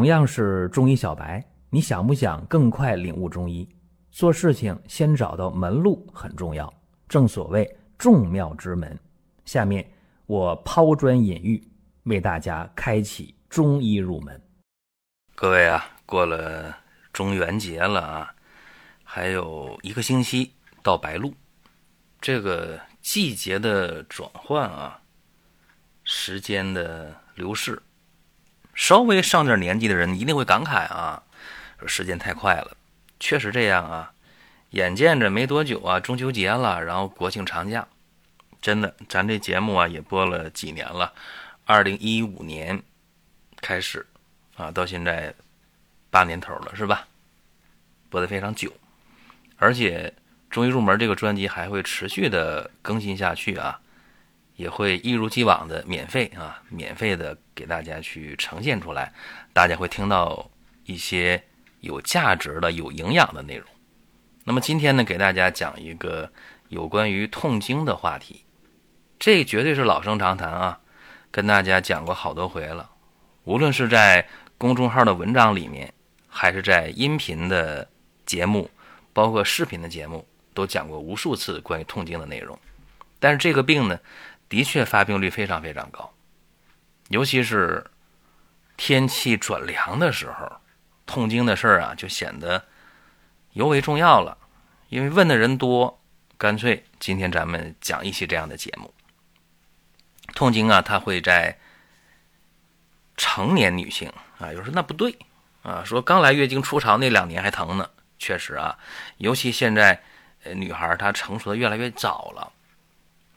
同样是中医小白，你想不想更快领悟中医？做事情先找到门路很重要，正所谓众妙之门。下面我抛砖引玉，为大家开启中医入门。各位啊，过了中元节了啊，还有一个星期到白露，这个季节的转换啊，时间的流逝，稍微上点年纪的人一定会感慨啊，说时间太快了。确实这样啊，眼见着没多久啊，中秋节了，然后国庆长假，真的，咱这节目啊也播了几年了，二零一五年开始啊，到现在八年头了，是吧？播的非常久，而且中医入门这个专辑还会持续的更新下去啊，也会一如既往的免费啊，免费的给大家去呈现出来，大家会听到一些。有价值的、有营养的内容。那么今天呢，给大家讲一个有关于痛经的话题。这绝对是老生常谈啊，跟大家讲过好多回了。无论是在公众号的文章里面，还是在音频的节目，包括视频的节目，都讲过无数次关于痛经的内容。但是这个病呢，的确发病率非常非常高，尤其是天气转凉的时候。痛经的事儿啊，就显得尤为重要了，因为问的人多，干脆今天咱们讲一期这样的节目。痛经啊，它会在成年女性啊，有人说那不对啊，说刚来月经初潮那两年还疼呢，确实啊，尤其现在呃女孩她成熟的越来越早了，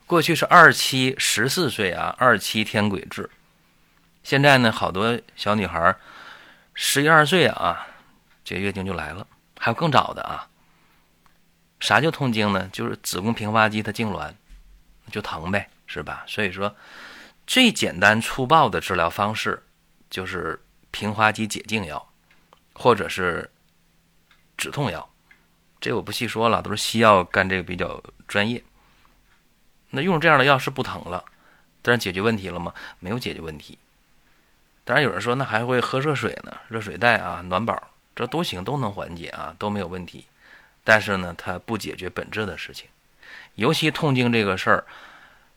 过去是二七十四岁啊，二七天癸至，现在呢，好多小女孩。十一二岁啊，这月经就来了，还有更早的啊。啥叫痛经呢？就是子宫平滑肌它痉挛，就疼呗，是吧？所以说，最简单粗暴的治疗方式就是平滑肌解痉药，或者是止痛药。这我不细说了，都是西药干这个比较专业。那用这样的药是不疼了，但是解决问题了吗？没有解决问题。当然有人说，那还会喝热水呢，热水袋啊，暖宝，这都行，都能缓解啊，都没有问题。但是呢，它不解决本质的事情。尤其痛经这个事儿，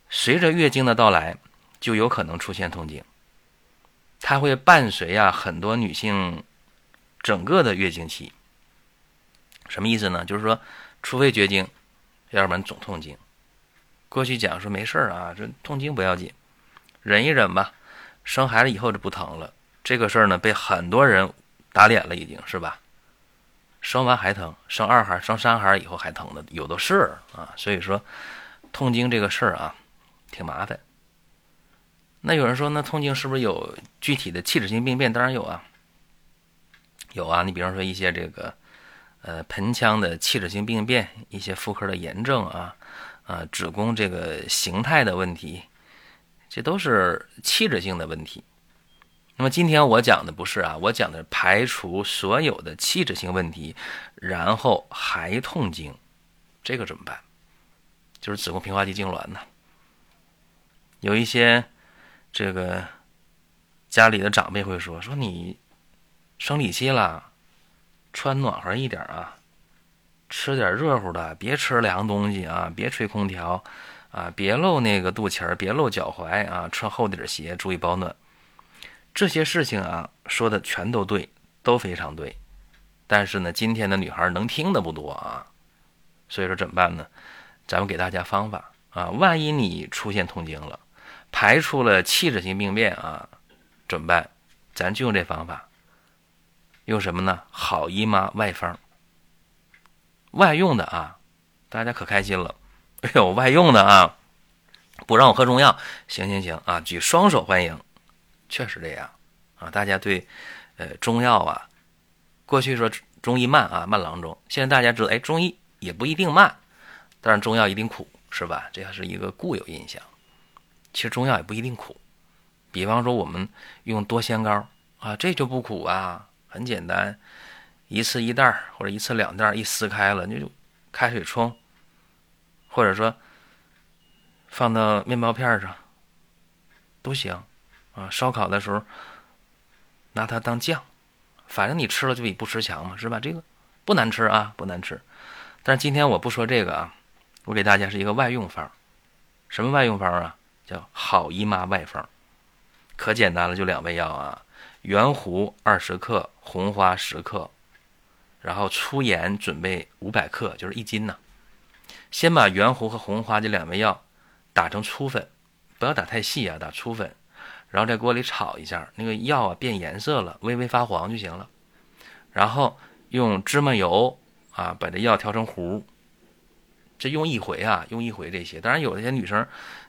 随着月经的到来，就有可能出现痛经。它会伴随啊很多女性整个的月经期。什么意思呢？就是说，除非绝经，要不然总痛经。过去讲说没事儿啊，这痛经不要紧，忍一忍吧。生孩子以后就不疼了，这个事儿呢被很多人打脸了，已经是吧？生完还疼，生二孩、生三孩以后还疼的有的是啊。所以说，痛经这个事儿啊，挺麻烦。那有人说，那痛经是不是有具体的器质性病变？当然有啊，有啊。你比方说一些这个呃盆腔的器质性病变，一些妇科的炎症啊，啊子宫这个形态的问题。这都是器质性的问题。那么今天我讲的不是啊，我讲的排除所有的器质性问题，然后还痛经，这个怎么办？就是子宫平滑肌痉挛呢。有一些这个家里的长辈会说：“说你生理期了，穿暖和一点啊，吃点热乎的，别吃凉东西啊，别吹空调。”啊，别露那个肚脐儿，别露脚踝啊，穿厚底鞋，注意保暖。这些事情啊，说的全都对，都非常对。但是呢，今天的女孩能听的不多啊，所以说怎么办呢？咱们给大家方法啊，万一你出现痛经了，排除了器质性病变啊，怎么办？咱就用这方法，用什么呢？好姨妈外方，外用的啊，大家可开心了。哎呦，外用的啊，不让我喝中药，行行行啊，举双手欢迎，确实这样啊。大家对呃中药啊，过去说中医慢啊，慢郎中，现在大家知道，哎，中医也不一定慢，但是中药一定苦，是吧？这是一个固有印象。其实中药也不一定苦，比方说我们用多仙膏啊，这就不苦啊，很简单，一次一袋或者一次两袋，一撕开了你就开水冲。或者说，放到面包片上都行，啊，烧烤的时候拿它当酱反正你吃了就比不吃强嘛，是吧？这个不难吃啊，不难吃。但是今天我不说这个啊，我给大家是一个外用方，什么外用方啊？叫好姨妈外方，可简单了，就两味药啊：圆胡二十克，红花十克，然后粗盐准备五百克，就是一斤呢。先把圆胡和红花这两味药打成粗粉，不要打太细啊，打粗粉。然后在锅里炒一下，那个药啊变颜色了，微微发黄就行了。然后用芝麻油啊把这药调成糊，这用一回啊，用一回这些。当然有一些女生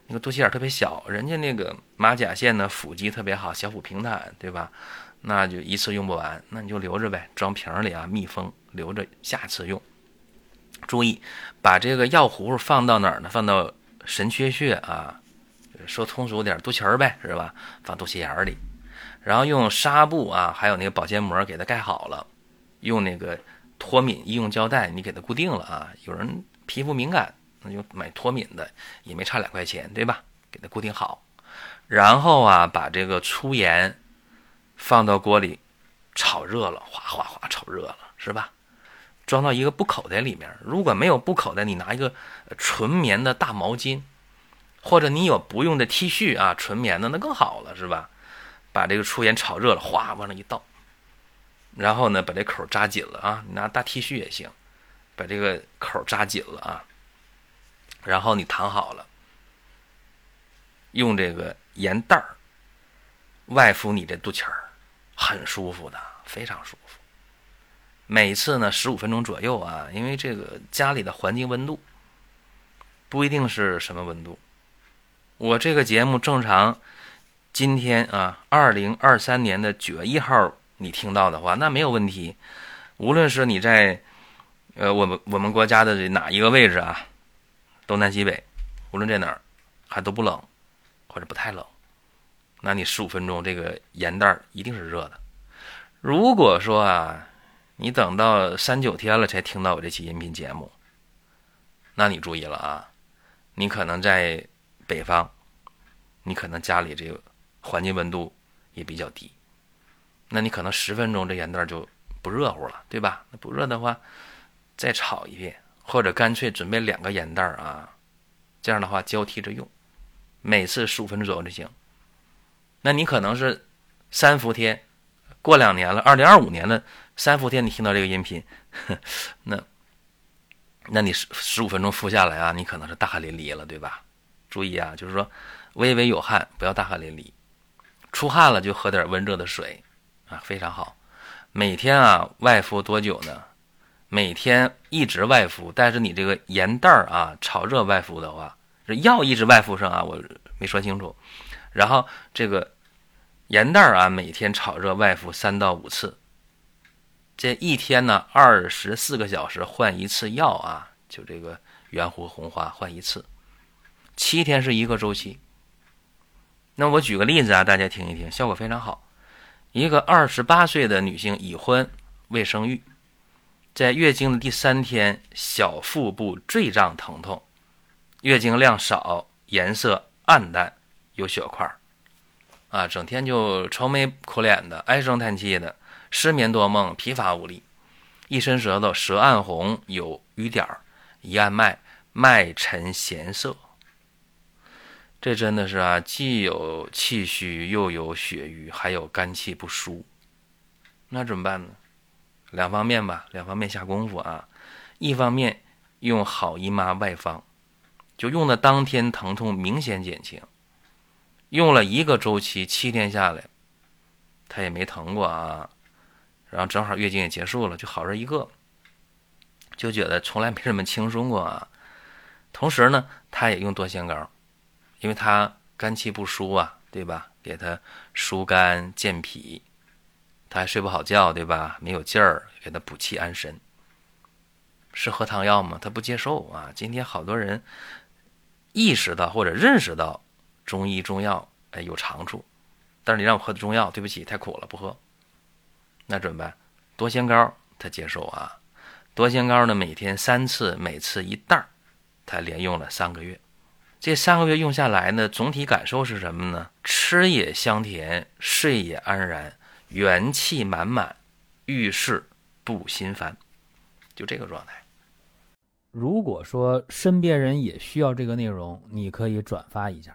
那个肚脐眼特别小，人家那个马甲线呢腹肌特别好，小腹平坦，对吧？那就一次用不完，那你就留着呗，装瓶里啊密封，留着下次用。注意把这个药糊放到哪儿呢？放到神阙穴啊。说通俗点，肚脐儿呗，是吧？放肚脐眼里，然后用纱布啊，还有那个保鲜膜给它盖好了，用那个脱敏医用胶带你给它固定了啊。有人皮肤敏感，那就买脱敏的，也没差两块钱，对吧？给它固定好，然后啊，把这个粗盐放到锅里炒热了，哗哗哗炒热了，是吧？装到一个布口袋里面。如果没有布口袋，你拿一个纯棉的大毛巾。或者你有不用的 T 恤啊，纯棉的那更好了，是吧？把这个粗盐炒热了，哗往那一倒，然后呢，把这口扎紧了啊，你拿大 T 恤也行，把这个口扎紧了啊。然后你躺好了，用这个盐袋儿外敷你这肚脐儿，很舒服的，非常舒服。每次呢十五分钟左右啊，因为这个家里的环境温度不一定是什么温度。我这个节目正常，今天啊，二零二三年的九月一号，你听到的话，那没有问题。无论是你在，呃，我们我们国家的哪一个位置啊，东南西北，无论在哪儿，还都不冷，或者不太冷，那你十五分钟这个盐袋一定是热的。如果说啊，你等到三九天了才听到我这期音频节目，那你注意了啊，你可能在。北方，你可能家里这个环境温度也比较低，那你可能十分钟这盐袋就不热乎了，对吧？那不热的话，再炒一遍，或者干脆准备两个盐袋啊，这样的话交替着用，每次十五分钟左右就行。那你可能是三伏天，过两年了，二零二五年的，三伏天你听到这个音频，那，那你十十五分钟敷下来啊，你可能是大汗淋漓了，对吧？注意啊，就是说，微微有汗，不要大汗淋漓。出汗了就喝点温热的水，啊，非常好。每天啊外敷多久呢？每天一直外敷，但是你这个盐袋儿啊炒热外敷的话，这药一直外敷上啊，我没说清楚。然后这个盐袋啊每天炒热外敷三到五次，这一天呢二十四个小时换一次药啊，就这个圆弧红花换一次。七天是一个周期。那我举个例子啊，大家听一听，效果非常好。一个二十八岁的女性已婚未生育，在月经的第三天，小腹部坠胀疼痛，月经量少，颜色暗淡，有血块啊，整天就愁眉苦脸的，唉声叹气的，失眠多梦，疲乏无力，一伸舌头，舌暗红，有瘀点，一按脉，脉沉弦涩。这真的是啊，既有气虚，又有血瘀，还有肝气不舒，那怎么办呢？两方面吧，两方面下功夫啊。一方面用好姨妈外方，就用的当天疼痛明显减轻，用了一个周期，七天下来，他也没疼过啊。然后正好月经也结束了，就好这一个，就觉得从来没这么轻松过啊。同时呢，他也用多仙膏。因为他肝气不舒啊，对吧？给他疏肝健脾，他还睡不好觉，对吧？没有劲儿，给他补气安神。是喝汤药吗？他不接受啊。今天好多人意识到或者认识到中医中药哎有长处，但是你让我喝的中药，对不起，太苦了，不喝。那怎么办？多仙膏他接受啊。多仙膏呢，每天三次，每次一袋，他连用了三个月。这三个月用下来呢，总体感受是什么呢？吃也香甜，睡也安然，元气满满，遇事不心烦，就这个状态。如果说身边人也需要这个内容，你可以转发一下。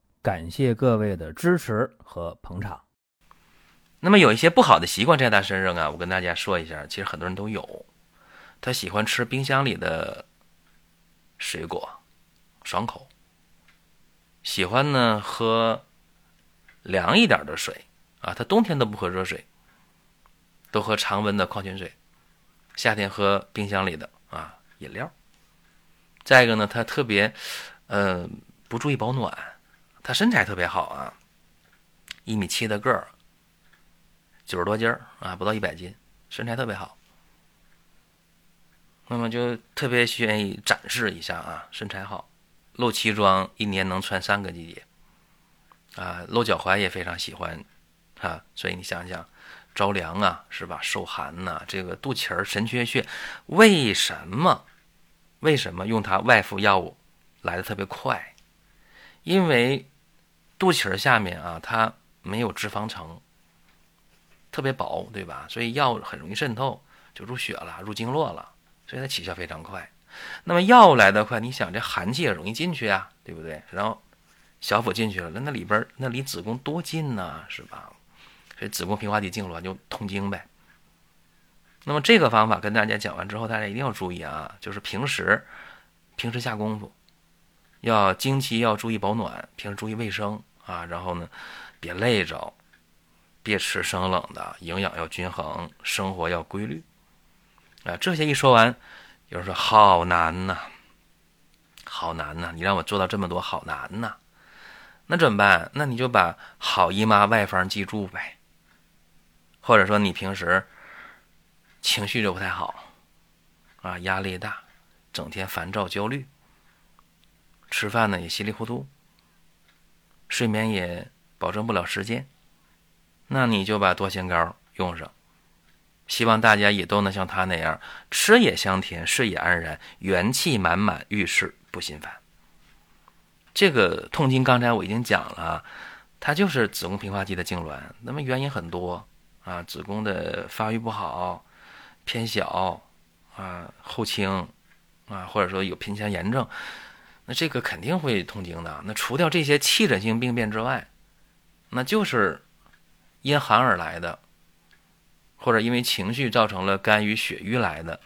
感谢各位的支持和捧场。那么有一些不好的习惯在他身上啊，我跟大家说一下，其实很多人都有。他喜欢吃冰箱里的水果，爽口。喜欢呢喝凉一点的水啊，他冬天都不喝热水，都喝常温的矿泉水。夏天喝冰箱里的啊饮料。再一个呢，他特别呃不注意保暖。他身材特别好啊，一米七的个儿，九十多斤儿啊，不到一百斤，身材特别好。那么就特别愿意展示一下啊，身材好，露脐装一年能穿三个季节，啊，露脚踝也非常喜欢，啊，所以你想想，着凉啊，是吧？受寒呐，这个肚脐儿神阙穴，为什么？为什么用它外敷药物来的特别快？因为。肚脐儿下面啊，它没有脂肪层，特别薄，对吧？所以药很容易渗透，就入血了，入经络了，所以它起效非常快。那么药来得快，你想这寒气也容易进去啊，对不对？然后小腹进去了，那那里边那离子宫多近呢，是吧？所以子宫平滑肌痉挛就痛经呗。那么这个方法跟大家讲完之后，大家一定要注意啊，就是平时平时下功夫，要经期要注意保暖，平时注意卫生。啊，然后呢，别累着，别吃生冷的，营养要均衡，生活要规律。啊，这些一说完，有人说好难呐，好难呐，你让我做到这么多，好难呐。那怎么办？那你就把好姨妈外方记住呗。或者说你平时情绪就不太好，啊，压力大，整天烦躁焦虑，吃饭呢也稀里糊涂。睡眠也保证不了时间，那你就把多仙膏用上，希望大家也都能像他那样，吃也香甜，睡也安然，元气满满，遇事不心烦。这个痛经刚才我已经讲了，它就是子宫平滑肌的痉挛，那么原因很多啊，子宫的发育不好、偏小啊、后倾啊，或者说有盆腔炎症。那这个肯定会痛经的。那除掉这些气诊性病变之外，那就是因寒而来的，或者因为情绪造成了肝郁血瘀来的。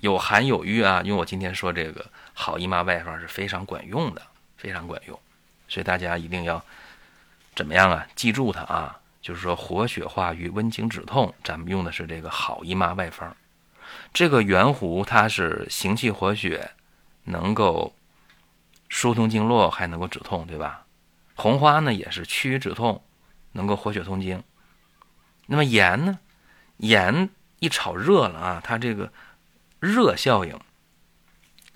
有寒有瘀啊，用我今天说这个好姨妈外方是非常管用的，非常管用。所以大家一定要怎么样啊？记住它啊，就是说活血化瘀、温经止痛，咱们用的是这个好姨妈外方。这个圆弧它是行气活血。能够疏通经络，还能够止痛，对吧？红花呢也是驱瘀止痛，能够活血通经。那么盐呢？盐一炒热了啊，它这个热效应，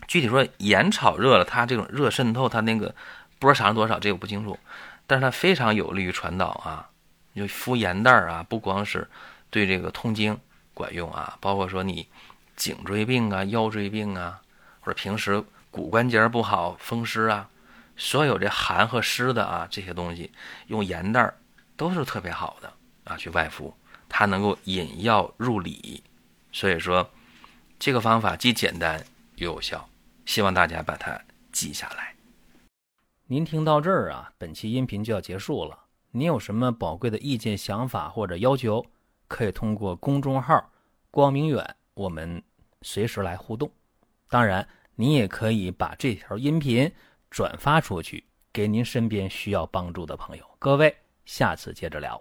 具体说盐炒热了，它这种热渗透，它那个波长多少，这个不清楚。但是它非常有利于传导啊，就敷盐袋啊，不光是对这个痛经管用啊，包括说你颈椎病啊、腰椎病啊。或者平时骨关节不好、风湿啊，所有这寒和湿的啊这些东西，用盐袋都是特别好的啊，去外敷，它能够引药入里，所以说这个方法既简单又有效，希望大家把它记下来。您听到这儿啊，本期音频就要结束了。您有什么宝贵的意见、想法或者要求，可以通过公众号“光明远”，我们随时来互动。当然，你也可以把这条音频转发出去，给您身边需要帮助的朋友。各位，下次接着聊。